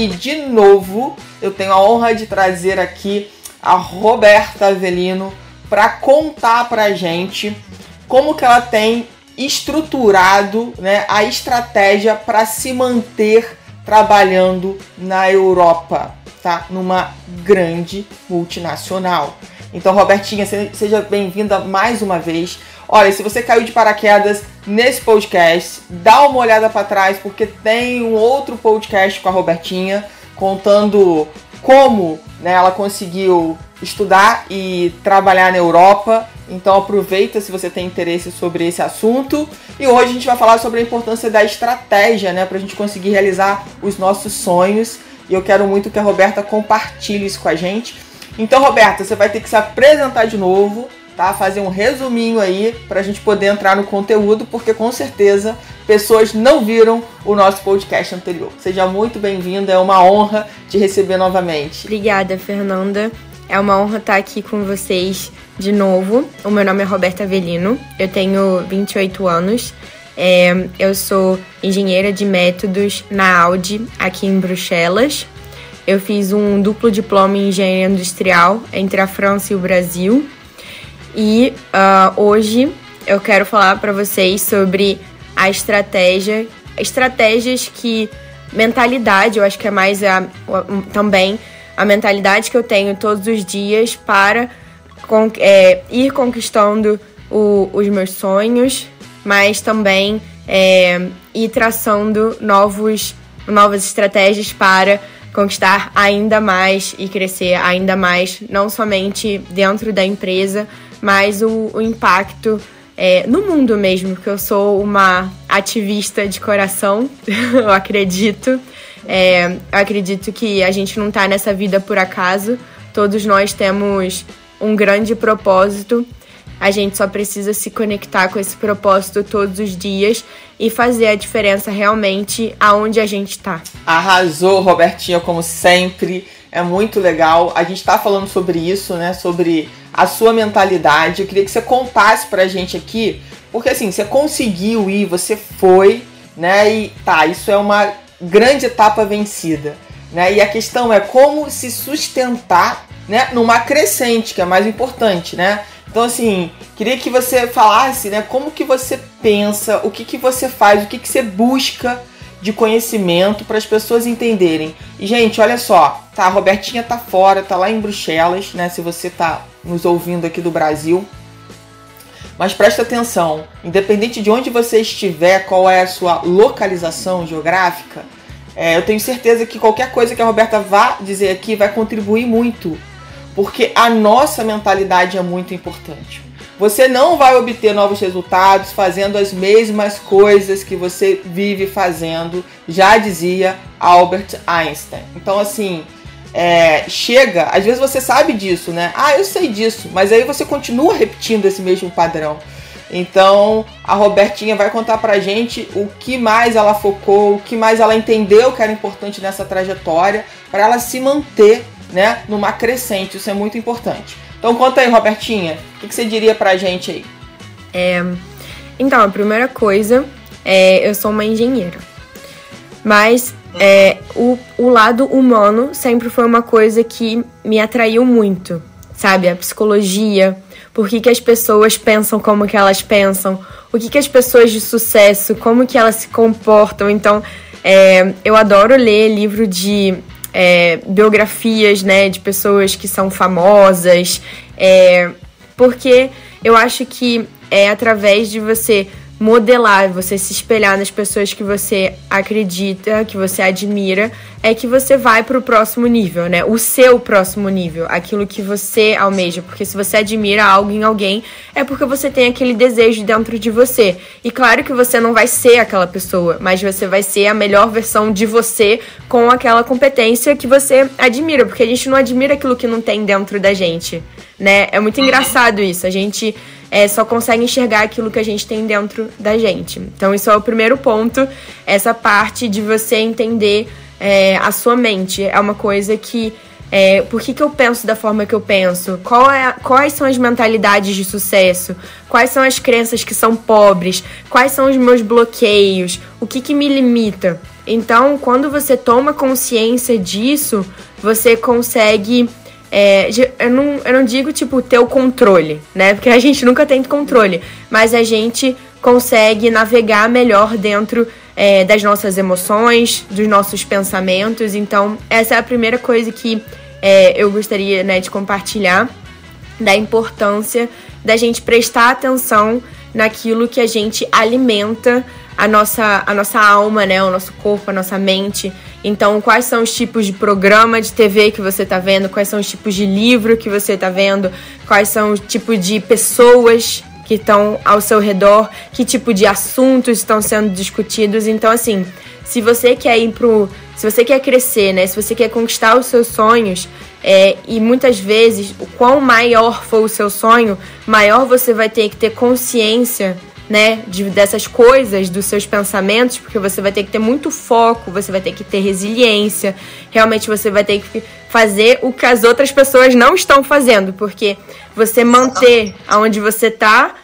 E de novo, eu tenho a honra de trazer aqui a Roberta Avelino para contar pra gente como que ela tem estruturado né, a estratégia para se manter trabalhando na Europa, tá? Numa grande multinacional. Então, Robertinha, seja bem-vinda mais uma vez. Olha, se você caiu de paraquedas nesse podcast, dá uma olhada para trás porque tem um outro podcast com a Robertinha contando como né, ela conseguiu estudar e trabalhar na Europa. Então aproveita se você tem interesse sobre esse assunto. E hoje a gente vai falar sobre a importância da estratégia, né, para a gente conseguir realizar os nossos sonhos. E eu quero muito que a Roberta compartilhe isso com a gente. Então, Roberta, você vai ter que se apresentar de novo, tá? Fazer um resuminho aí para a gente poder entrar no conteúdo, porque com certeza pessoas não viram o nosso podcast anterior. Seja muito bem-vinda, é uma honra te receber novamente. Obrigada, Fernanda. É uma honra estar aqui com vocês de novo. O meu nome é Roberta Avelino, eu tenho 28 anos. É, eu sou engenheira de métodos na Audi, aqui em Bruxelas. Eu fiz um duplo diploma em engenharia industrial entre a França e o Brasil. E uh, hoje eu quero falar para vocês sobre a estratégia, estratégias que mentalidade, eu acho que é mais a, também a mentalidade que eu tenho todos os dias para con é, ir conquistando o, os meus sonhos, mas também é, ir traçando novos, novas estratégias para conquistar ainda mais e crescer ainda mais, não somente dentro da empresa, mas o, o impacto é, no mundo mesmo, porque eu sou uma ativista de coração, eu acredito. É, eu acredito que a gente não está nessa vida por acaso. Todos nós temos um grande propósito. A gente só precisa se conectar com esse propósito todos os dias e fazer a diferença realmente aonde a gente está. Arrasou, Robertinha, como sempre. É muito legal. A gente está falando sobre isso, né? Sobre a sua mentalidade. Eu queria que você contasse pra gente aqui, porque assim, você conseguiu ir, você foi, né? E tá, isso é uma grande etapa vencida. Né? E a questão é como se sustentar né, numa crescente, que é mais importante, né? Então, assim, queria que você falasse, né, como que você pensa, o que que você faz, o que que você busca de conhecimento para as pessoas entenderem. E, gente, olha só, tá, a Robertinha tá fora, tá lá em Bruxelas, né, se você tá nos ouvindo aqui do Brasil. Mas presta atenção, independente de onde você estiver, qual é a sua localização geográfica, é, eu tenho certeza que qualquer coisa que a Roberta vá dizer aqui vai contribuir muito, porque a nossa mentalidade é muito importante. Você não vai obter novos resultados fazendo as mesmas coisas que você vive fazendo, já dizia Albert Einstein. Então, assim, é, chega, às vezes você sabe disso, né? Ah, eu sei disso, mas aí você continua repetindo esse mesmo padrão. Então a Robertinha vai contar pra gente o que mais ela focou, o que mais ela entendeu que era importante nessa trajetória para ela se manter, né, numa crescente. Isso é muito importante. Então conta aí, Robertinha, o que, que você diria pra gente aí? É, então, a primeira coisa é eu sou uma engenheira. Mas é, o, o lado humano sempre foi uma coisa que me atraiu muito, sabe? A psicologia, por que, que as pessoas pensam como que elas pensam, o que, que as pessoas de sucesso, como que elas se comportam. Então, é, eu adoro ler livro de é, biografias, né, de pessoas que são famosas, é, porque eu acho que é através de você modelar, você se espelhar nas pessoas que você acredita, que você admira, é que você vai para o próximo nível, né? O seu próximo nível, aquilo que você almeja. Porque se você admira algo em alguém, é porque você tem aquele desejo dentro de você. E claro que você não vai ser aquela pessoa, mas você vai ser a melhor versão de você com aquela competência que você admira. Porque a gente não admira aquilo que não tem dentro da gente, né? É muito engraçado isso. A gente é, só consegue enxergar aquilo que a gente tem dentro da gente. Então, isso é o primeiro ponto, essa parte de você entender é, a sua mente. É uma coisa que. É, por que, que eu penso da forma que eu penso? É, quais são as mentalidades de sucesso? Quais são as crenças que são pobres? Quais são os meus bloqueios? O que, que me limita? Então, quando você toma consciência disso, você consegue é, eu, não, eu não digo, tipo, ter o controle, né? Porque a gente nunca tem controle. Mas a gente consegue navegar melhor dentro é, das nossas emoções, dos nossos pensamentos. Então, essa é a primeira coisa que é, eu gostaria né, de compartilhar da importância da gente prestar atenção naquilo que a gente alimenta a nossa, a nossa alma, né? O nosso corpo, a nossa mente. Então, quais são os tipos de programa de TV que você está vendo? Quais são os tipos de livro que você está vendo? Quais são os tipos de pessoas que estão ao seu redor? Que tipo de assuntos estão sendo discutidos? Então, assim, se você quer ir pro. Se você quer crescer, né? Se você quer conquistar os seus sonhos, é, e muitas vezes, o quão maior for o seu sonho, maior você vai ter que ter consciência né, de, dessas coisas, dos seus pensamentos, porque você vai ter que ter muito foco, você vai ter que ter resiliência, realmente você vai ter que fazer o que as outras pessoas não estão fazendo, porque você manter aonde você tá,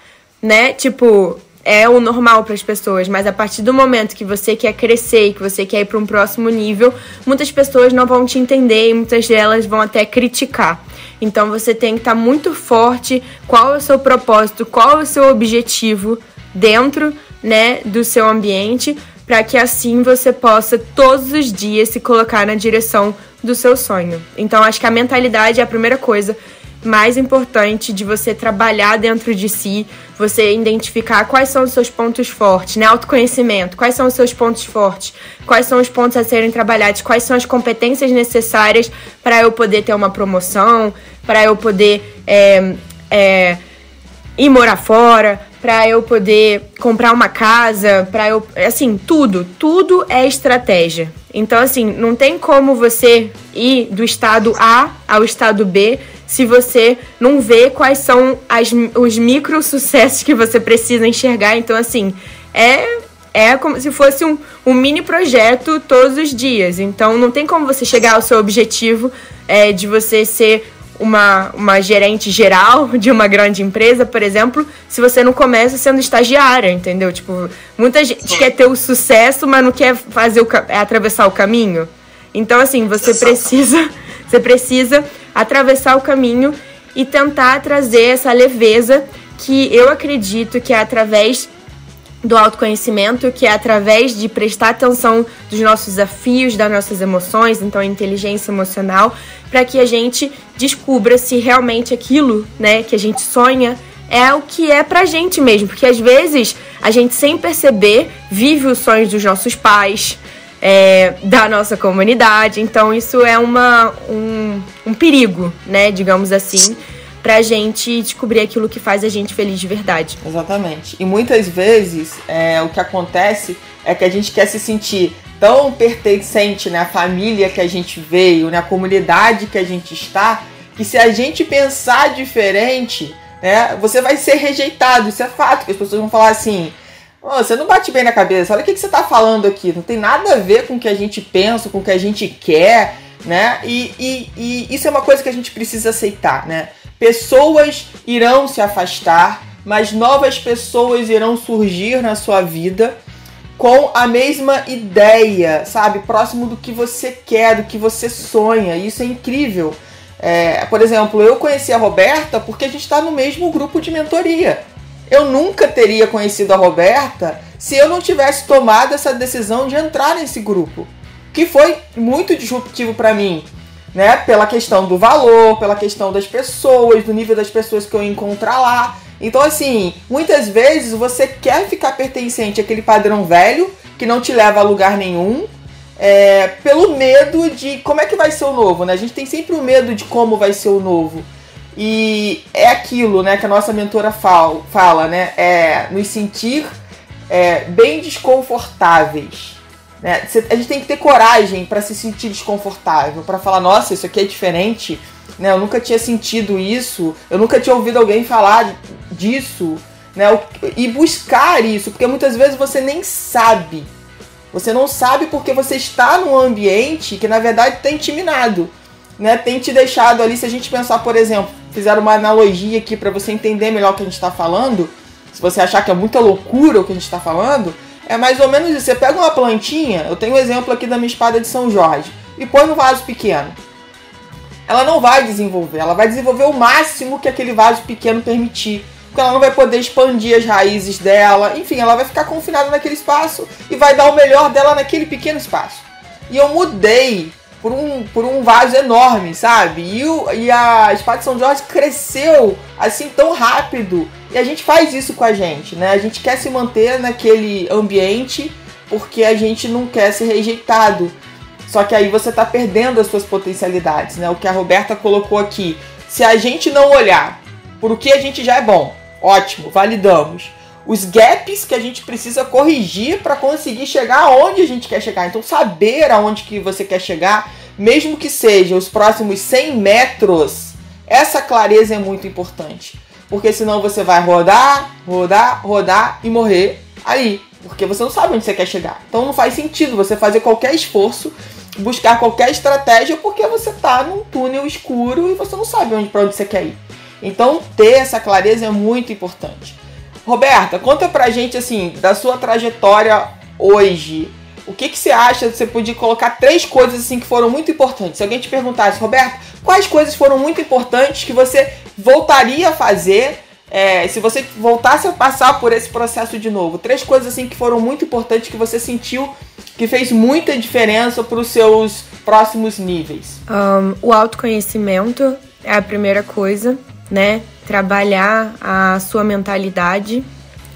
né, tipo, é o normal para as pessoas, mas a partir do momento que você quer crescer que você quer ir para um próximo nível, muitas pessoas não vão te entender e muitas delas vão até criticar. Então você tem que estar tá muito forte, qual é o seu propósito, qual é o seu objetivo dentro, né, do seu ambiente, para que assim você possa todos os dias se colocar na direção do seu sonho. Então acho que a mentalidade é a primeira coisa mais importante de você trabalhar dentro de si, você identificar quais são os seus pontos fortes, né? Autoconhecimento, quais são os seus pontos fortes, quais são os pontos a serem trabalhados, quais são as competências necessárias para eu poder ter uma promoção, para eu poder é, é, ir morar fora, para eu poder comprar uma casa, para eu, assim, tudo, tudo é estratégia. Então, assim, não tem como você ir do estado A ao estado B se você não vê quais são as, os micro sucessos que você precisa enxergar. Então, assim, é é como se fosse um, um mini projeto todos os dias. Então, não tem como você chegar ao seu objetivo é, de você ser uma, uma gerente geral de uma grande empresa, por exemplo, se você não começa sendo estagiária, entendeu? Tipo, muita gente quer ter o sucesso, mas não quer fazer o, é atravessar o caminho. Então, assim, você precisa, você precisa atravessar o caminho e tentar trazer essa leveza que eu acredito que é através do autoconhecimento, que é através de prestar atenção dos nossos desafios, das nossas emoções, então inteligência emocional, para que a gente descubra se realmente aquilo, né, que a gente sonha é o que é pra gente mesmo, porque às vezes a gente sem perceber vive os sonhos dos nossos pais, é, da nossa comunidade, então isso é uma, um, um perigo, né, digamos assim pra gente descobrir aquilo que faz a gente feliz de verdade. Exatamente. E muitas vezes é, o que acontece é que a gente quer se sentir tão pertencente na né, família que a gente veio, na comunidade que a gente está, que se a gente pensar diferente, né, você vai ser rejeitado. Isso é fato, que as pessoas vão falar assim. Você não bate bem na cabeça, olha o que você está falando aqui. Não tem nada a ver com o que a gente pensa, com o que a gente quer, né? E, e, e isso é uma coisa que a gente precisa aceitar, né? Pessoas irão se afastar, mas novas pessoas irão surgir na sua vida com a mesma ideia, sabe? Próximo do que você quer, do que você sonha. Isso é incrível. É, por exemplo, eu conheci a Roberta porque a gente está no mesmo grupo de mentoria. Eu nunca teria conhecido a Roberta se eu não tivesse tomado essa decisão de entrar nesse grupo, que foi muito disruptivo para mim né? Pela questão do valor, pela questão das pessoas, do nível das pessoas que eu encontrar lá. Então, assim, muitas vezes você quer ficar pertencente àquele padrão velho que não te leva a lugar nenhum, é, pelo medo de como é que vai ser o novo, né? A gente tem sempre o medo de como vai ser o novo. E é aquilo, né, que a nossa mentora fala, fala né? É nos sentir é, bem desconfortáveis. Né? A gente tem que ter coragem para se sentir desconfortável, para falar, nossa, isso aqui é diferente, né? Eu nunca tinha sentido isso, eu nunca tinha ouvido alguém falar disso, né? E buscar isso, porque muitas vezes você nem sabe. Você não sabe porque você está num ambiente que na verdade tem te minado, né? Tem te deixado ali, se a gente pensar, por exemplo, fizer uma analogia aqui para você entender melhor o que a gente está falando, se você achar que é muita loucura o que a gente está falando, é mais ou menos isso. Você pega uma plantinha, eu tenho um exemplo aqui da minha espada de São Jorge, e põe no vaso pequeno. Ela não vai desenvolver, ela vai desenvolver o máximo que aquele vaso pequeno permitir. Porque ela não vai poder expandir as raízes dela, enfim, ela vai ficar confinada naquele espaço e vai dar o melhor dela naquele pequeno espaço. E eu mudei por um, por um vaso enorme, sabe? E, o, e a espada de São Jorge cresceu assim tão rápido. E a gente faz isso com a gente, né? A gente quer se manter naquele ambiente porque a gente não quer ser rejeitado. Só que aí você está perdendo as suas potencialidades, né? O que a Roberta colocou aqui. Se a gente não olhar por o que a gente já é bom, ótimo, validamos os gaps que a gente precisa corrigir para conseguir chegar aonde a gente quer chegar. Então, saber aonde que você quer chegar, mesmo que seja os próximos 100 metros, essa clareza é muito importante. Porque senão você vai rodar, rodar, rodar e morrer aí. Porque você não sabe onde você quer chegar. Então não faz sentido você fazer qualquer esforço, buscar qualquer estratégia, porque você está num túnel escuro e você não sabe onde, para onde você quer ir. Então ter essa clareza é muito importante. Roberta, conta pra gente assim, da sua trajetória hoje. O que, que você acha? Você podia colocar três coisas assim que foram muito importantes. Se alguém te perguntasse, Roberta, quais coisas foram muito importantes que você voltaria a fazer é, se você voltasse a passar por esse processo de novo? Três coisas assim que foram muito importantes que você sentiu que fez muita diferença para os seus próximos níveis. Um, o autoconhecimento é a primeira coisa, né? trabalhar a sua mentalidade.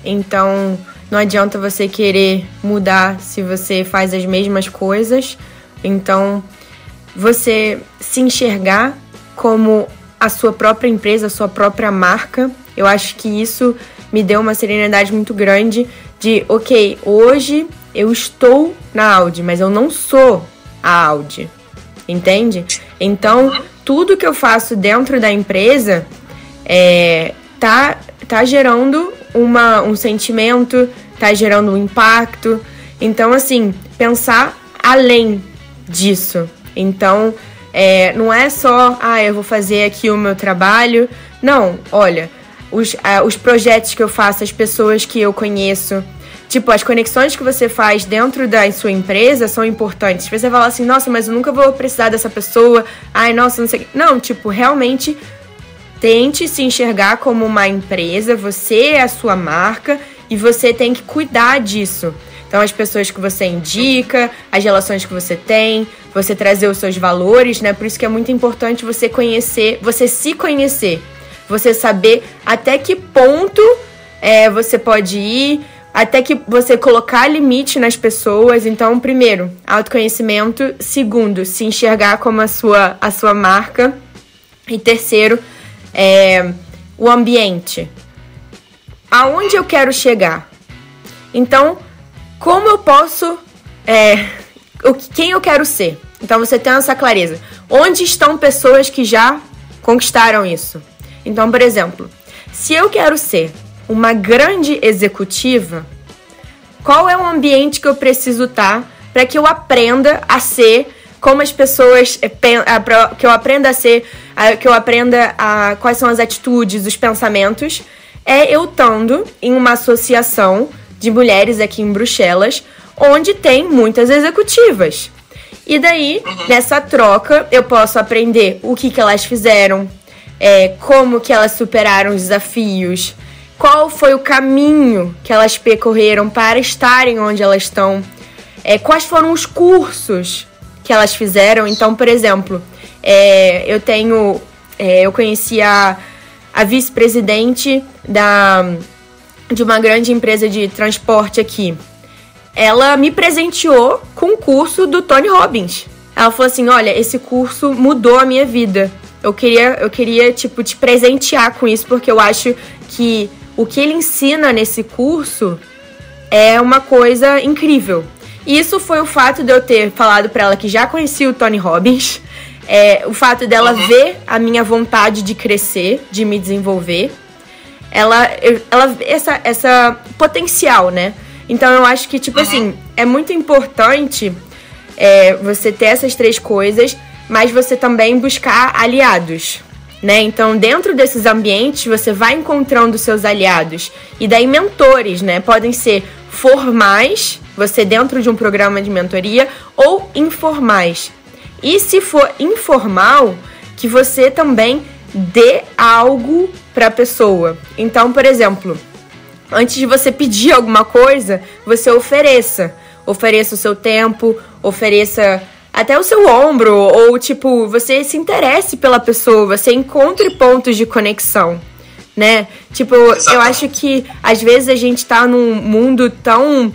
Então, não adianta você querer mudar se você faz as mesmas coisas. Então, você se enxergar como a sua própria empresa, a sua própria marca. Eu acho que isso me deu uma serenidade muito grande de, ok, hoje eu estou na Audi, mas eu não sou a Audi. Entende? Então, tudo que eu faço dentro da empresa é, tá, tá gerando uma, um sentimento, tá gerando um impacto. Então, assim, pensar além disso. Então, é, não é só, ah, eu vou fazer aqui o meu trabalho. Não, olha, os, ah, os projetos que eu faço, as pessoas que eu conheço, tipo, as conexões que você faz dentro da sua empresa são importantes. Você fala assim, nossa, mas eu nunca vou precisar dessa pessoa, ai, nossa, não sei. Não, tipo, realmente Tente se enxergar como uma empresa, você é a sua marca e você tem que cuidar disso. Então, as pessoas que você indica, as relações que você tem, você trazer os seus valores, né? Por isso que é muito importante você conhecer, você se conhecer, você saber até que ponto é, você pode ir, até que você colocar limite nas pessoas. Então, primeiro, autoconhecimento. Segundo, se enxergar como a sua, a sua marca. E terceiro, é, o ambiente. Aonde eu quero chegar? Então, como eu posso. É, o, quem eu quero ser? Então você tem essa clareza. Onde estão pessoas que já conquistaram isso? Então, por exemplo, se eu quero ser uma grande executiva, qual é o ambiente que eu preciso estar para que eu aprenda a ser como as pessoas eh, que eu aprenda a ser, que eu aprenda a quais são as atitudes, os pensamentos, é eu estando em uma associação de mulheres aqui em Bruxelas, onde tem muitas executivas. E daí, uhum. nessa troca, eu posso aprender o que, que elas fizeram, é, como que elas superaram os desafios, qual foi o caminho que elas percorreram para estarem onde elas estão, é, quais foram os cursos que elas fizeram. Então, por exemplo, é, eu tenho. É, eu conheci a, a vice-presidente da de uma grande empresa de transporte aqui. Ela me presenteou com o curso do Tony Robbins. Ela falou assim: "Olha, esse curso mudou a minha vida. Eu queria, eu queria tipo te presentear com isso porque eu acho que o que ele ensina nesse curso é uma coisa incrível. Isso foi o fato de eu ter falado para ela que já conhecia o Tony Robbins, é, o fato dela uhum. ver a minha vontade de crescer, de me desenvolver, ela, ela essa, essa potencial, né? Então eu acho que tipo uhum. assim é muito importante é, você ter essas três coisas, mas você também buscar aliados. Né? Então, dentro desses ambientes, você vai encontrando seus aliados. E daí, mentores, né? Podem ser formais, você dentro de um programa de mentoria, ou informais. E se for informal, que você também dê algo para a pessoa. Então, por exemplo, antes de você pedir alguma coisa, você ofereça. Ofereça o seu tempo, ofereça até o seu ombro, ou tipo, você se interesse pela pessoa, você encontre pontos de conexão, né? Tipo, eu acho que às vezes a gente tá num mundo tão.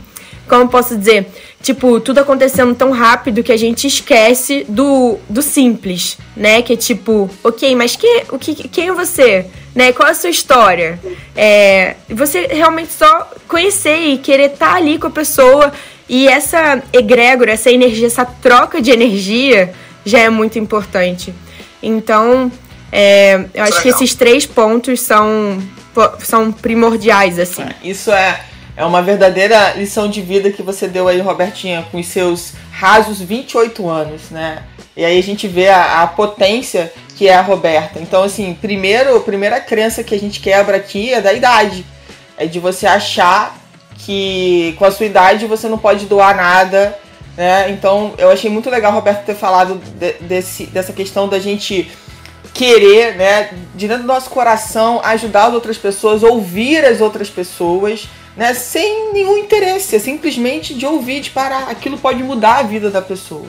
Como posso dizer? Tipo, tudo acontecendo tão rápido que a gente esquece do, do simples, né? Que é tipo, ok, mas que, o que, quem é você? Né? Qual é a sua história? É, você realmente só conhecer e querer estar tá ali com a pessoa e essa egrégora, essa energia, essa troca de energia já é muito importante. Então, é, eu acho que esses três pontos são, são primordiais, assim. Isso é, é uma verdadeira lição de vida que você deu aí, Robertinha, com os seus rasos 28 anos, né? E aí a gente vê a, a potência que é a Roberta. Então, assim, primeiro, primeira crença que a gente quebra aqui é da idade. É de você achar que com a sua idade você não pode doar nada, né? Então eu achei muito legal, Roberto, ter falado de, desse, dessa questão da gente querer, né, de dentro do nosso coração, ajudar as outras pessoas, ouvir as outras pessoas, né, sem nenhum interesse, é simplesmente de ouvir, de parar. Aquilo pode mudar a vida da pessoa.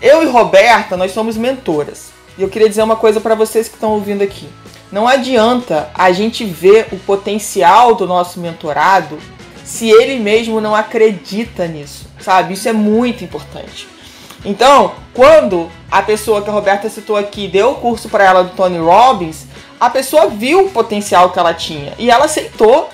Eu e Roberta, nós somos mentoras. E eu queria dizer uma coisa para vocês que estão ouvindo aqui. Não adianta a gente ver o potencial do nosso mentorado se ele mesmo não acredita nisso, sabe? Isso é muito importante. Então, quando a pessoa que a Roberta citou aqui deu o curso para ela do Tony Robbins, a pessoa viu o potencial que ela tinha e ela aceitou.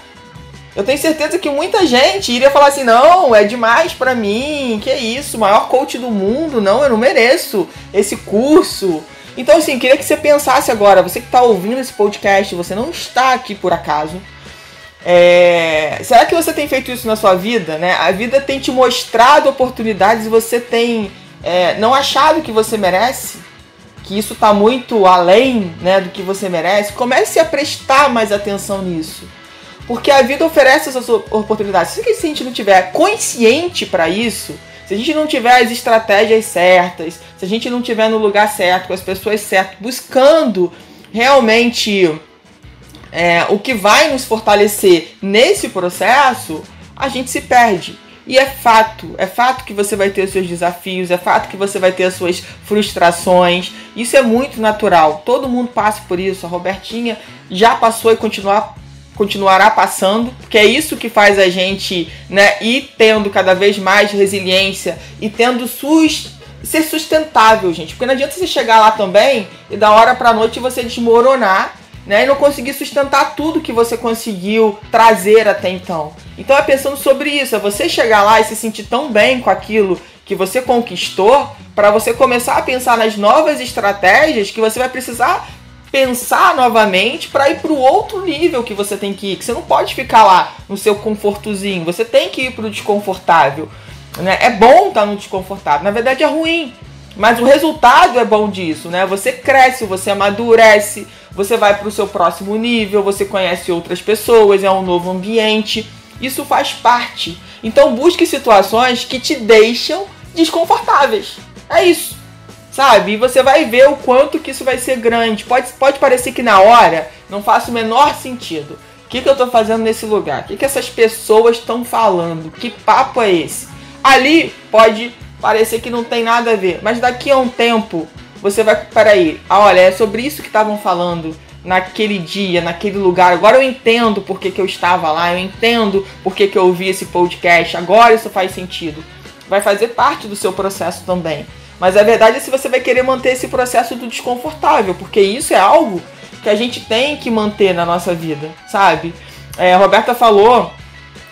Eu tenho certeza que muita gente iria falar assim: não, é demais para mim, que é isso, maior coach do mundo, não, eu não mereço esse curso. Então, assim, queria que você pensasse agora, você que está ouvindo esse podcast, você não está aqui por acaso. É... Será que você tem feito isso na sua vida? Né? A vida tem te mostrado oportunidades e você tem é, não achado que você merece? Que isso está muito além né, do que você merece? Comece a prestar mais atenção nisso. Porque a vida oferece essas oportunidades. Se a gente não tiver consciente para isso, se a gente não tiver as estratégias certas, se a gente não tiver no lugar certo, com as pessoas certas, buscando realmente é, o que vai nos fortalecer nesse processo, a gente se perde. E é fato, é fato que você vai ter os seus desafios, é fato que você vai ter as suas frustrações. Isso é muito natural. Todo mundo passa por isso. A Robertinha já passou e continuar, continuará passando, porque é isso que faz a gente né, ir tendo cada vez mais resiliência e tendo sus, ser sustentável, gente. Porque não adianta você chegar lá também e da hora pra noite você desmoronar né? E não conseguir sustentar tudo que você conseguiu trazer até então. Então é pensando sobre isso, é você chegar lá e se sentir tão bem com aquilo que você conquistou, para você começar a pensar nas novas estratégias que você vai precisar pensar novamente para ir para o outro nível que você tem que ir. Que você não pode ficar lá no seu confortozinho, você tem que ir para o desconfortável. Né? É bom estar tá no desconfortável, na verdade é ruim, mas o resultado é bom disso, né? Você cresce, você amadurece, você vai para o seu próximo nível, você conhece outras pessoas, é um novo ambiente. Isso faz parte. Então busque situações que te deixam desconfortáveis. É isso. Sabe? E você vai ver o quanto que isso vai ser grande. Pode, pode parecer que na hora não faça o menor sentido. O que, que eu estou fazendo nesse lugar? O que, que essas pessoas estão falando? Que papo é esse? Ali pode parecer que não tem nada a ver, mas daqui a um tempo você vai. Peraí, ah, olha, é sobre isso que estavam falando naquele dia, naquele lugar. Agora eu entendo por que, eu estava lá, eu entendo por que, que eu ouvi esse podcast, agora isso faz sentido. Vai fazer parte do seu processo também. Mas a verdade é se você vai querer manter esse processo do desconfortável, porque isso é algo que a gente tem que manter na nossa vida, sabe? É, a Roberta falou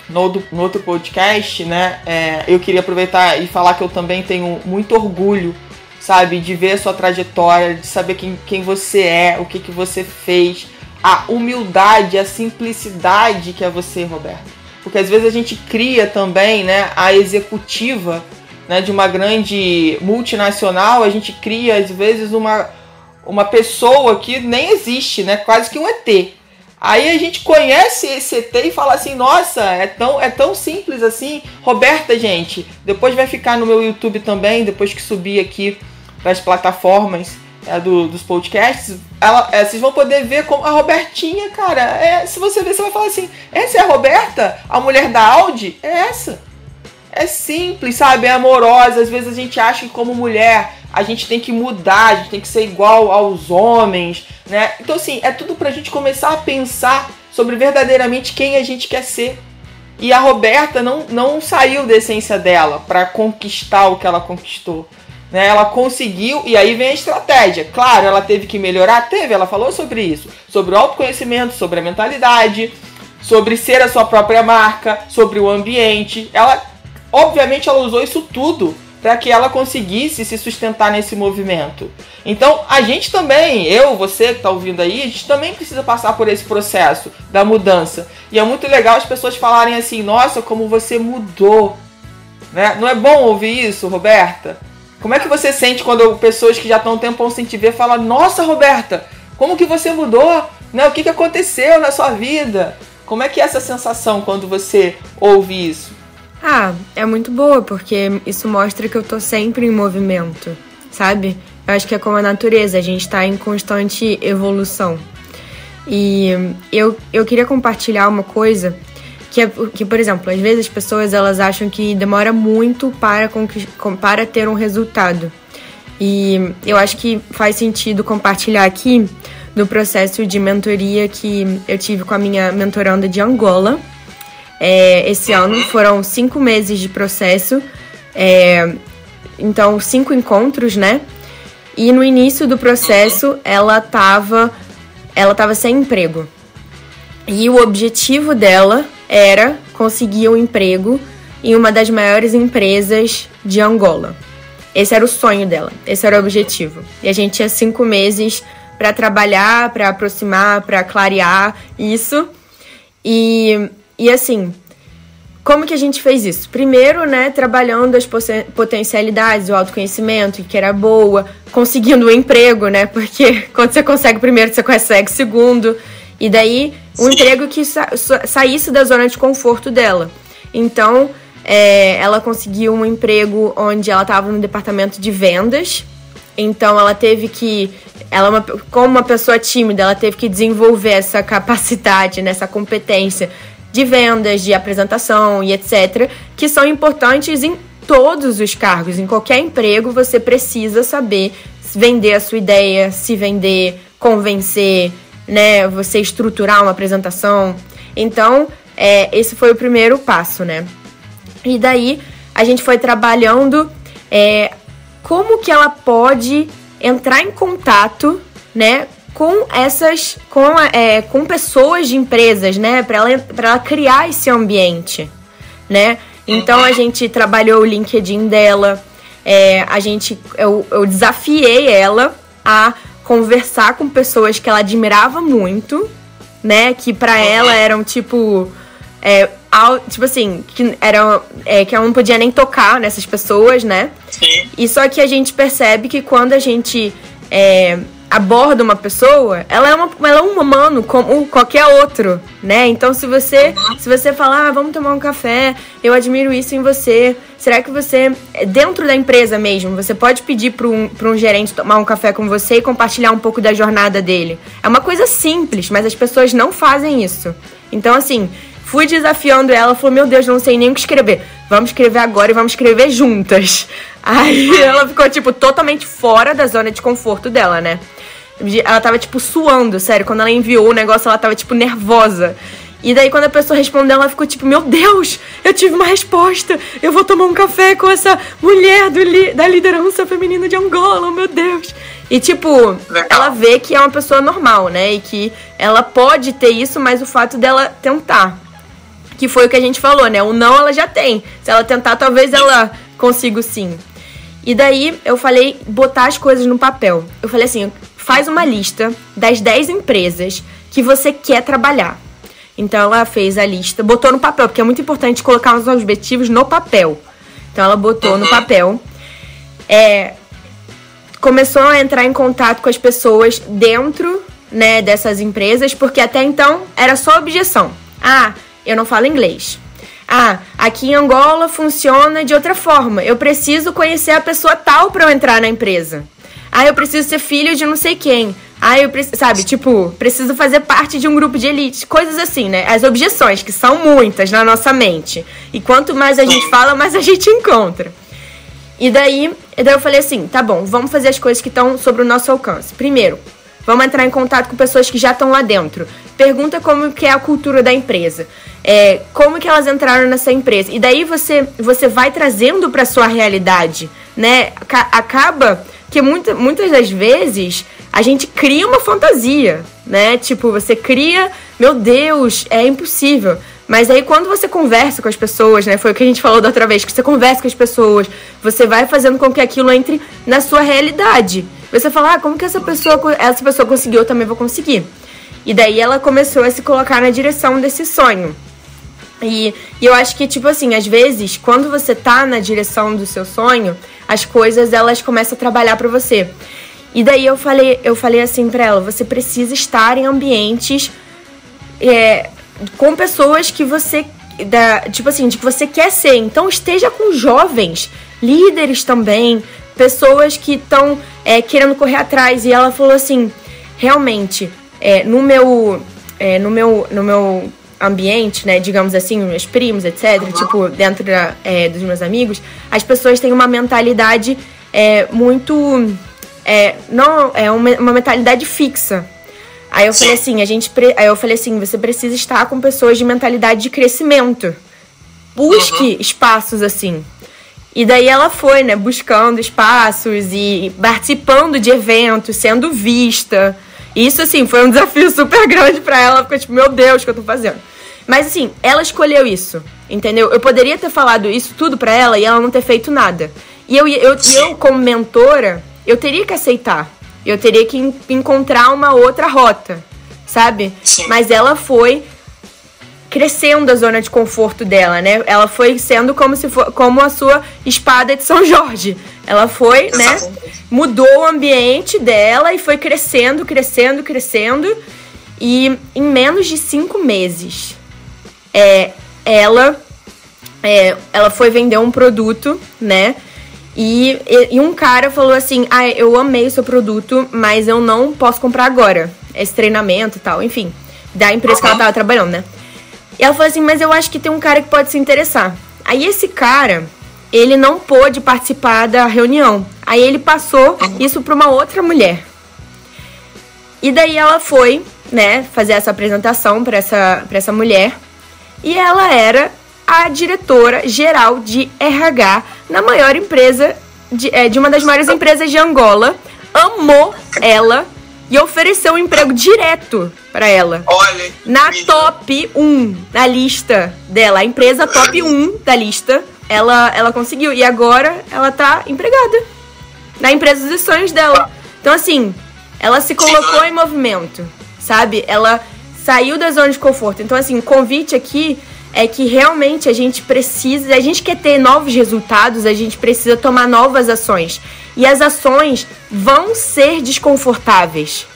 no, no outro podcast, né? É, eu queria aproveitar e falar que eu também tenho muito orgulho, sabe, de ver a sua trajetória, de saber quem, quem você é, o que, que você fez, a humildade, a simplicidade que é você, Roberto. Porque às vezes a gente cria também, né, a executiva né, de uma grande multinacional, a gente cria às vezes uma, uma pessoa que nem existe, né, quase que um ET. Aí a gente conhece esse ET e fala assim, nossa, é tão, é tão simples assim. Roberta, gente, depois vai ficar no meu YouTube também, depois que subir aqui para as plataformas é, do, dos podcasts, ela, é, vocês vão poder ver como a Robertinha, cara, é, se você ver, você vai falar assim, essa é a Roberta? A mulher da Audi? É essa. É simples, sabe? É amorosa. Às vezes a gente acha que como mulher a gente tem que mudar, a gente tem que ser igual aos homens, né? Então, assim, é tudo pra gente começar a pensar sobre verdadeiramente quem a gente quer ser. E a Roberta não, não saiu da essência dela para conquistar o que ela conquistou. Né? Ela conseguiu, e aí vem a estratégia. Claro, ela teve que melhorar, teve, ela falou sobre isso. Sobre o autoconhecimento, sobre a mentalidade, sobre ser a sua própria marca, sobre o ambiente. Ela, obviamente, ela usou isso tudo para que ela conseguisse se sustentar nesse movimento. Então, a gente também, eu, você que está ouvindo aí, a gente também precisa passar por esse processo da mudança. E é muito legal as pessoas falarem assim: nossa, como você mudou. Né? Não é bom ouvir isso, Roberta? Como é que você sente quando pessoas que já estão um tempão sem te ver falam: nossa, Roberta, como que você mudou? Né? O que, que aconteceu na sua vida? Como é que é essa sensação quando você ouve isso? Ah, é muito boa, porque isso mostra que eu tô sempre em movimento, sabe? Eu acho que é como a natureza, a gente tá em constante evolução. E eu, eu queria compartilhar uma coisa que é que, por exemplo, às vezes as pessoas elas acham que demora muito para, para ter um resultado. E eu acho que faz sentido compartilhar aqui do processo de mentoria que eu tive com a minha mentoranda de Angola, é, esse ano. Foram cinco meses de processo, é, então cinco encontros, né? E no início do processo ela tava, ela tava sem emprego. E o objetivo dela era conseguir um emprego em uma das maiores empresas de Angola. Esse era o sonho dela, esse era o objetivo. E a gente tinha cinco meses para trabalhar, para aproximar, para clarear isso. E e assim, como que a gente fez isso? Primeiro, né, trabalhando as potencialidades, o autoconhecimento, que era boa, conseguindo um emprego, né? Porque quando você consegue primeiro, você consegue segundo. E daí, um Sim. emprego que sa saísse da zona de conforto dela. Então, é, ela conseguiu um emprego onde ela estava no departamento de vendas. Então, ela teve que ela, é uma, como uma pessoa tímida, ela teve que desenvolver essa capacidade, nessa né, competência de vendas, de apresentação e etc., que são importantes em todos os cargos. Em qualquer emprego, você precisa saber vender a sua ideia, se vender, convencer, né? Você estruturar uma apresentação. Então, é, esse foi o primeiro passo, né? E daí a gente foi trabalhando é, como que ela pode entrar em contato, né, com essas com, é, com pessoas de empresas, né, para ela, pra ela criar esse ambiente, né? Então a gente trabalhou o LinkedIn dela, é, a gente eu, eu desafiei ela a conversar com pessoas que ela admirava muito, né, que para ela eram tipo é, tipo assim, que, era, é, que ela não podia nem tocar nessas pessoas, né? Sim. E só que a gente percebe que quando a gente é, aborda uma pessoa, ela é, uma, ela é um humano como qualquer outro, né? Então se você se você falar, ah, vamos tomar um café, eu admiro isso em você. Será que você dentro da empresa mesmo, você pode pedir para um, um gerente tomar um café com você e compartilhar um pouco da jornada dele? É uma coisa simples, mas as pessoas não fazem isso. Então assim, fui desafiando ela, falou: "Meu Deus, não sei nem o que escrever. Vamos escrever agora e vamos escrever juntas". Aí ela ficou tipo totalmente fora da zona de conforto dela, né? Ela tava, tipo, suando, sério. Quando ela enviou o negócio, ela tava, tipo, nervosa. E daí, quando a pessoa respondeu, ela ficou tipo: Meu Deus, eu tive uma resposta. Eu vou tomar um café com essa mulher li da liderança feminina de Angola, meu Deus. E, tipo, ela vê que é uma pessoa normal, né? E que ela pode ter isso, mas o fato dela tentar. Que foi o que a gente falou, né? O não ela já tem. Se ela tentar, talvez ela consiga sim. E daí eu falei botar as coisas no papel. Eu falei assim: faz uma lista das 10 empresas que você quer trabalhar. Então ela fez a lista, botou no papel, porque é muito importante colocar os objetivos no papel. Então ela botou uhum. no papel. É, começou a entrar em contato com as pessoas dentro né, dessas empresas, porque até então era só objeção. Ah, eu não falo inglês. Ah, aqui em Angola funciona de outra forma. Eu preciso conhecer a pessoa tal para eu entrar na empresa. Ah, eu preciso ser filho de não sei quem. Ah, eu preciso, sabe, tipo, preciso fazer parte de um grupo de elite, coisas assim, né? As objeções, que são muitas na nossa mente. E quanto mais a gente fala, mais a gente encontra. E daí, daí eu falei assim, tá bom, vamos fazer as coisas que estão sobre o nosso alcance. Primeiro, vamos entrar em contato com pessoas que já estão lá dentro. Pergunta como que é a cultura da empresa. É, como que elas entraram nessa empresa. E daí você, você vai trazendo para sua realidade, né? Acaba que muita, muitas das vezes a gente cria uma fantasia, né? Tipo, você cria, meu Deus, é impossível. Mas aí quando você conversa com as pessoas, né? Foi o que a gente falou da outra vez, que você conversa com as pessoas, você vai fazendo com que aquilo entre na sua realidade. Você fala, ah, como que essa pessoa, essa pessoa conseguiu, eu também vou conseguir. E daí ela começou a se colocar na direção desse sonho. E, e, eu acho que, tipo assim, às vezes, quando você tá na direção do seu sonho, as coisas elas começam a trabalhar para você. E daí eu falei, eu falei assim para ela, você precisa estar em ambientes é, com pessoas que você da, tipo assim, de que você quer ser. Então esteja com jovens, líderes também, pessoas que estão é, querendo correr atrás. E ela falou assim, realmente, é, no meu, é, no meu, no meu ambiente, né, digamos assim, meus primos, etc., tipo, dentro da, é, dos meus amigos, as pessoas têm uma mentalidade é, muito é, não, é uma, uma mentalidade fixa. Aí eu Sim. falei assim, a gente. Aí eu falei assim, você precisa estar com pessoas de mentalidade de crescimento. Busque uhum. espaços assim. E daí ela foi, né, buscando espaços e participando de eventos, sendo vista. Isso, assim, foi um desafio super grande para ela. Ficou tipo, meu Deus, o que eu tô fazendo? Mas, assim, ela escolheu isso, entendeu? Eu poderia ter falado isso tudo para ela e ela não ter feito nada. E eu, eu, eu como mentora, eu teria que aceitar. Eu teria que encontrar uma outra rota, sabe? Sim. Mas ela foi crescendo a zona de conforto dela, né? Ela foi sendo como se for, como a sua espada de São Jorge. Ela foi, né? Mudou o ambiente dela e foi crescendo, crescendo, crescendo. E em menos de cinco meses, é, ela, é, ela foi vender um produto, né? E, e, um cara falou assim: Ah, eu amei o seu produto, mas eu não posso comprar agora. Esse treinamento e tal, enfim, da empresa uhum. que ela tava trabalhando, né? E ela falou assim: Mas eu acho que tem um cara que pode se interessar. Aí esse cara, ele não pôde participar da reunião. Aí ele passou uhum. isso para uma outra mulher. E daí ela foi, né, fazer essa apresentação para essa, pra essa mulher. E ela era a diretora geral de RH na maior empresa, de, é, de uma das maiores empresas de Angola, amou ela e ofereceu um emprego direto para ela. Olha. Na top 1 na lista dela, a empresa top 1 da lista, ela, ela conseguiu. E agora ela tá empregada na empresa dos sonhos dela. Então, assim, ela se colocou em movimento, sabe? Ela saiu da zona de conforto. Então, assim, o convite aqui é que realmente a gente precisa, a gente quer ter novos resultados, a gente precisa tomar novas ações. E as ações vão ser desconfortáveis.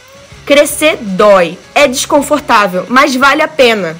Crescer dói, é desconfortável, mas vale a pena.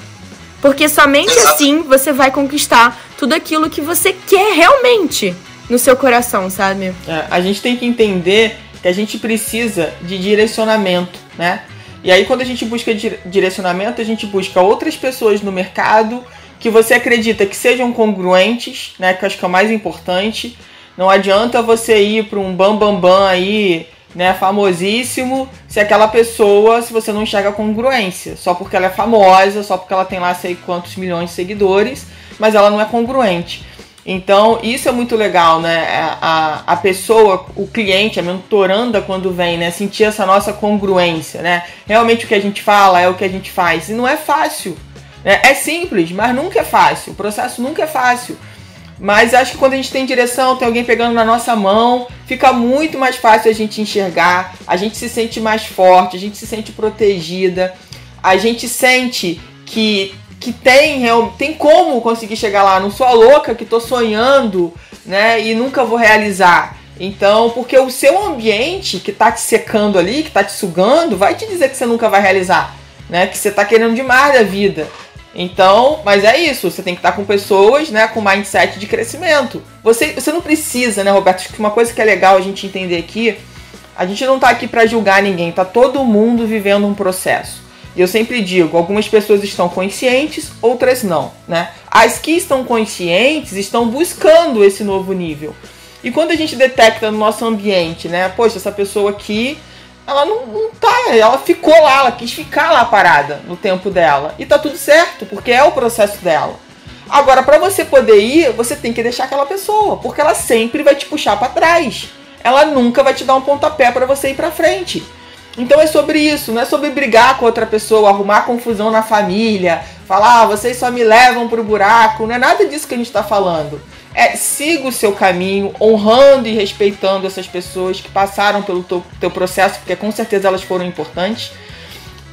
Porque somente assim você vai conquistar tudo aquilo que você quer realmente no seu coração, sabe? É, a gente tem que entender que a gente precisa de direcionamento, né? E aí quando a gente busca direcionamento, a gente busca outras pessoas no mercado que você acredita que sejam congruentes, né? Que eu acho que é o mais importante. Não adianta você ir para um bam bam bam aí né, famosíssimo, se aquela pessoa, se você não enxerga congruência, só porque ela é famosa, só porque ela tem lá sei quantos milhões de seguidores, mas ela não é congruente. Então, isso é muito legal, né? A, a pessoa, o cliente, a mentoranda, quando vem, né? Sentir essa nossa congruência, né? Realmente o que a gente fala é o que a gente faz. E não é fácil. Né? É simples, mas nunca é fácil. O processo nunca é fácil. Mas acho que quando a gente tem direção, tem alguém pegando na nossa mão, fica muito mais fácil a gente enxergar, a gente se sente mais forte, a gente se sente protegida, a gente sente que, que tem, tem como conseguir chegar lá. Não sou a louca que estou sonhando né, e nunca vou realizar. Então, porque o seu ambiente que está te secando ali, que está te sugando, vai te dizer que você nunca vai realizar, né? Que você está querendo demais da vida. Então, mas é isso, você tem que estar com pessoas, né, com mindset de crescimento. Você, você não precisa, né, Roberto? Acho que uma coisa que é legal a gente entender aqui, a gente não está aqui para julgar ninguém, tá todo mundo vivendo um processo. Eu sempre digo, algumas pessoas estão conscientes, outras não, né? As que estão conscientes estão buscando esse novo nível. E quando a gente detecta no nosso ambiente, né, poxa, essa pessoa aqui ela não, não tá, ela ficou lá, ela quis ficar lá parada no tempo dela. E tá tudo certo, porque é o processo dela. Agora, para você poder ir, você tem que deixar aquela pessoa, porque ela sempre vai te puxar para trás. Ela nunca vai te dar um pontapé para você ir para frente. Então é sobre isso, não é sobre brigar com outra pessoa, arrumar confusão na família, falar, ah, vocês só me levam pro buraco, não é nada disso que a gente tá falando é siga o seu caminho, honrando e respeitando essas pessoas que passaram pelo teu, teu processo, porque com certeza elas foram importantes.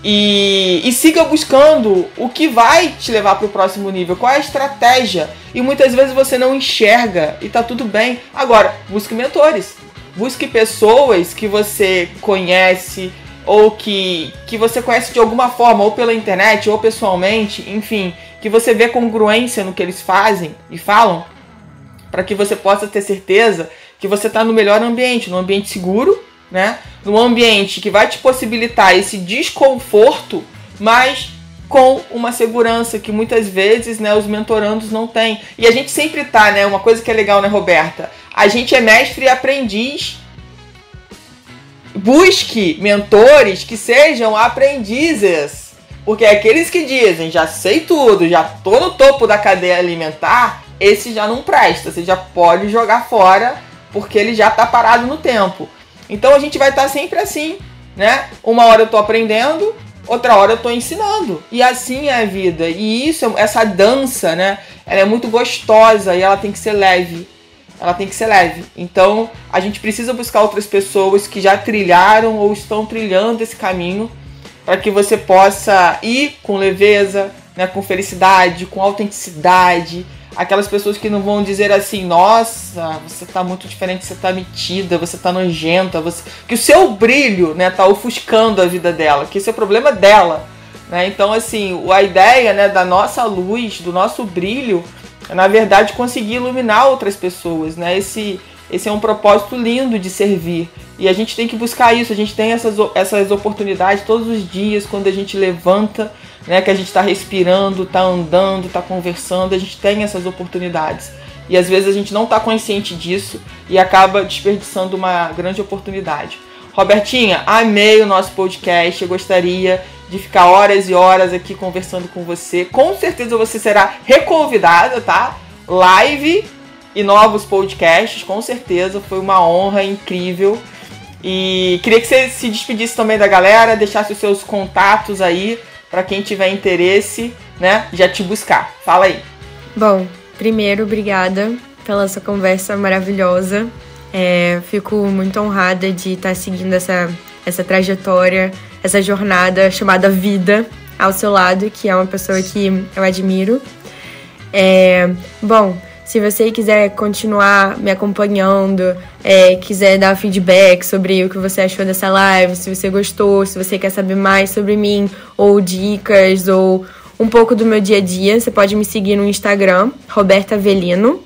E, e siga buscando o que vai te levar para o próximo nível, qual é a estratégia. E muitas vezes você não enxerga e tá tudo bem. Agora, busque mentores. Busque pessoas que você conhece ou que, que você conhece de alguma forma, ou pela internet, ou pessoalmente, enfim, que você vê congruência no que eles fazem e falam para que você possa ter certeza que você está no melhor ambiente, no ambiente seguro, né? Num ambiente que vai te possibilitar esse desconforto, mas com uma segurança que muitas vezes, né, os mentorandos não têm. E a gente sempre tá, né? Uma coisa que é legal, né, Roberta? A gente é mestre e aprendiz. Busque mentores que sejam aprendizes. Porque aqueles que dizem, já sei tudo, já tô no topo da cadeia alimentar, esse já não presta, você já pode jogar fora porque ele já está parado no tempo. Então a gente vai estar tá sempre assim, né? Uma hora eu estou aprendendo, outra hora eu estou ensinando. E assim é a vida. E isso, essa dança, né? Ela é muito gostosa e ela tem que ser leve. Ela tem que ser leve. Então a gente precisa buscar outras pessoas que já trilharam ou estão trilhando esse caminho para que você possa ir com leveza, né, com felicidade, com autenticidade, aquelas pessoas que não vão dizer assim, nossa, você tá muito diferente, você tá metida, você tá nojenta, você... que o seu brilho, né, tá ofuscando a vida dela, que esse é o problema dela, né? Então, assim, a ideia, né, da nossa luz, do nosso brilho, na verdade, conseguir iluminar outras pessoas, né? Esse, esse é um propósito lindo de servir. E a gente tem que buscar isso, a gente tem essas, essas oportunidades todos os dias, quando a gente levanta né, que a gente está respirando, está andando, está conversando, a gente tem essas oportunidades. E às vezes a gente não está consciente disso e acaba desperdiçando uma grande oportunidade. Robertinha, amei o nosso podcast. Eu gostaria de ficar horas e horas aqui conversando com você. Com certeza você será reconvidada, tá? Live e novos podcasts, com certeza. Foi uma honra incrível. E queria que você se despedisse também da galera, deixasse os seus contatos aí para quem tiver interesse, né, já te buscar. Fala aí. Bom, primeiro, obrigada pela sua conversa maravilhosa. É, fico muito honrada de estar tá seguindo essa, essa trajetória, essa jornada chamada vida ao seu lado, que é uma pessoa que eu admiro. É, bom, se você quiser continuar me acompanhando, é, quiser dar feedback sobre o que você achou dessa live, se você gostou, se você quer saber mais sobre mim, ou dicas, ou um pouco do meu dia a dia, você pode me seguir no Instagram, Roberta Avelino,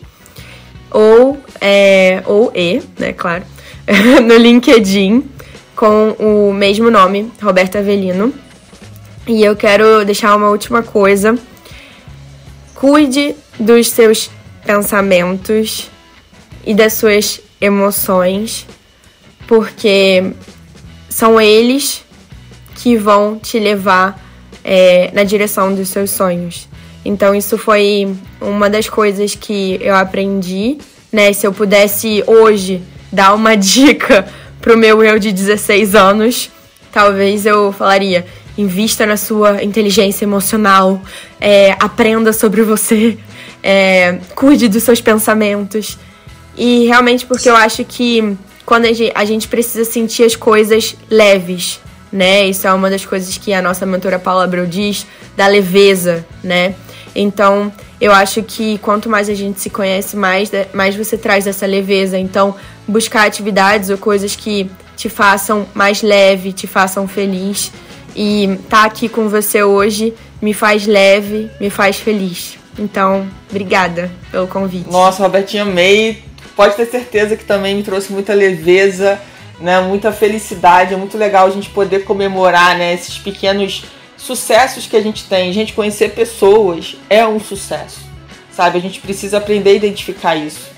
ou, é, ou E, né, claro, no LinkedIn, com o mesmo nome, Roberta Avelino. E eu quero deixar uma última coisa. Cuide dos seus pensamentos e das suas emoções, porque são eles que vão te levar é, na direção dos seus sonhos. Então isso foi uma das coisas que eu aprendi, né? Se eu pudesse hoje dar uma dica pro meu eu de 16 anos, talvez eu falaria: invista na sua inteligência emocional, é, aprenda sobre você, é, cuide dos seus pensamentos. E realmente porque eu acho que quando a gente precisa sentir as coisas leves, né? Isso é uma das coisas que a nossa mentora Paula Abreu diz, da leveza, né? Então, eu acho que quanto mais a gente se conhece, mais, mais você traz essa leveza. Então, buscar atividades ou coisas que te façam mais leve, te façam feliz. E estar tá aqui com você hoje me faz leve, me faz feliz. Então, obrigada pelo convite. Nossa, Robertinha, amei. Pode ter certeza que também me trouxe muita leveza, né? Muita felicidade. É muito legal a gente poder comemorar, né? Esses pequenos sucessos que a gente tem. Gente, conhecer pessoas é um sucesso, sabe? A gente precisa aprender a identificar isso.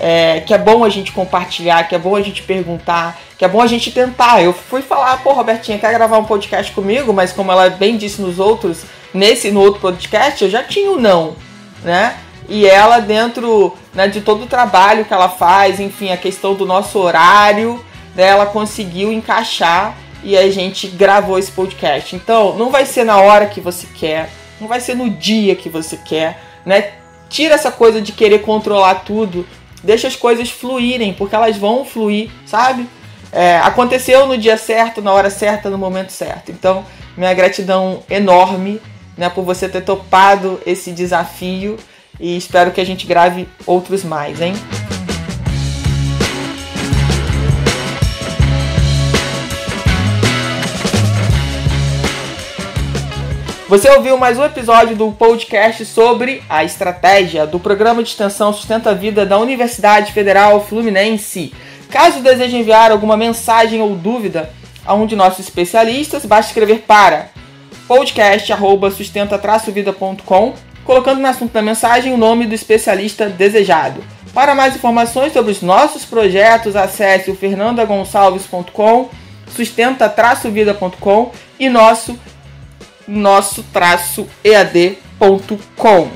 É, que é bom a gente compartilhar, que é bom a gente perguntar, que é bom a gente tentar. Eu fui falar, pô, Robertinha, quer gravar um podcast comigo? Mas como ela bem disse nos outros, nesse no outro podcast, eu já tinha o um não, né? E ela, dentro né, de todo o trabalho que ela faz, enfim, a questão do nosso horário, né, ela conseguiu encaixar e a gente gravou esse podcast. Então, não vai ser na hora que você quer, não vai ser no dia que você quer, né? Tira essa coisa de querer controlar tudo, deixa as coisas fluírem, porque elas vão fluir, sabe? É, aconteceu no dia certo, na hora certa, no momento certo. Então, minha gratidão enorme né, por você ter topado esse desafio e espero que a gente grave outros mais, hein? Você ouviu mais um episódio do podcast sobre a estratégia do programa de extensão Sustenta a Vida da Universidade Federal Fluminense. Caso deseje enviar alguma mensagem ou dúvida a um de nossos especialistas, basta escrever para podcast@sustenta-vida.com, colocando no assunto da mensagem o nome do especialista desejado. Para mais informações sobre os nossos projetos, acesse o fernandagonçalves.com, sustenta-vida.com e nosso nosso traço ead.com.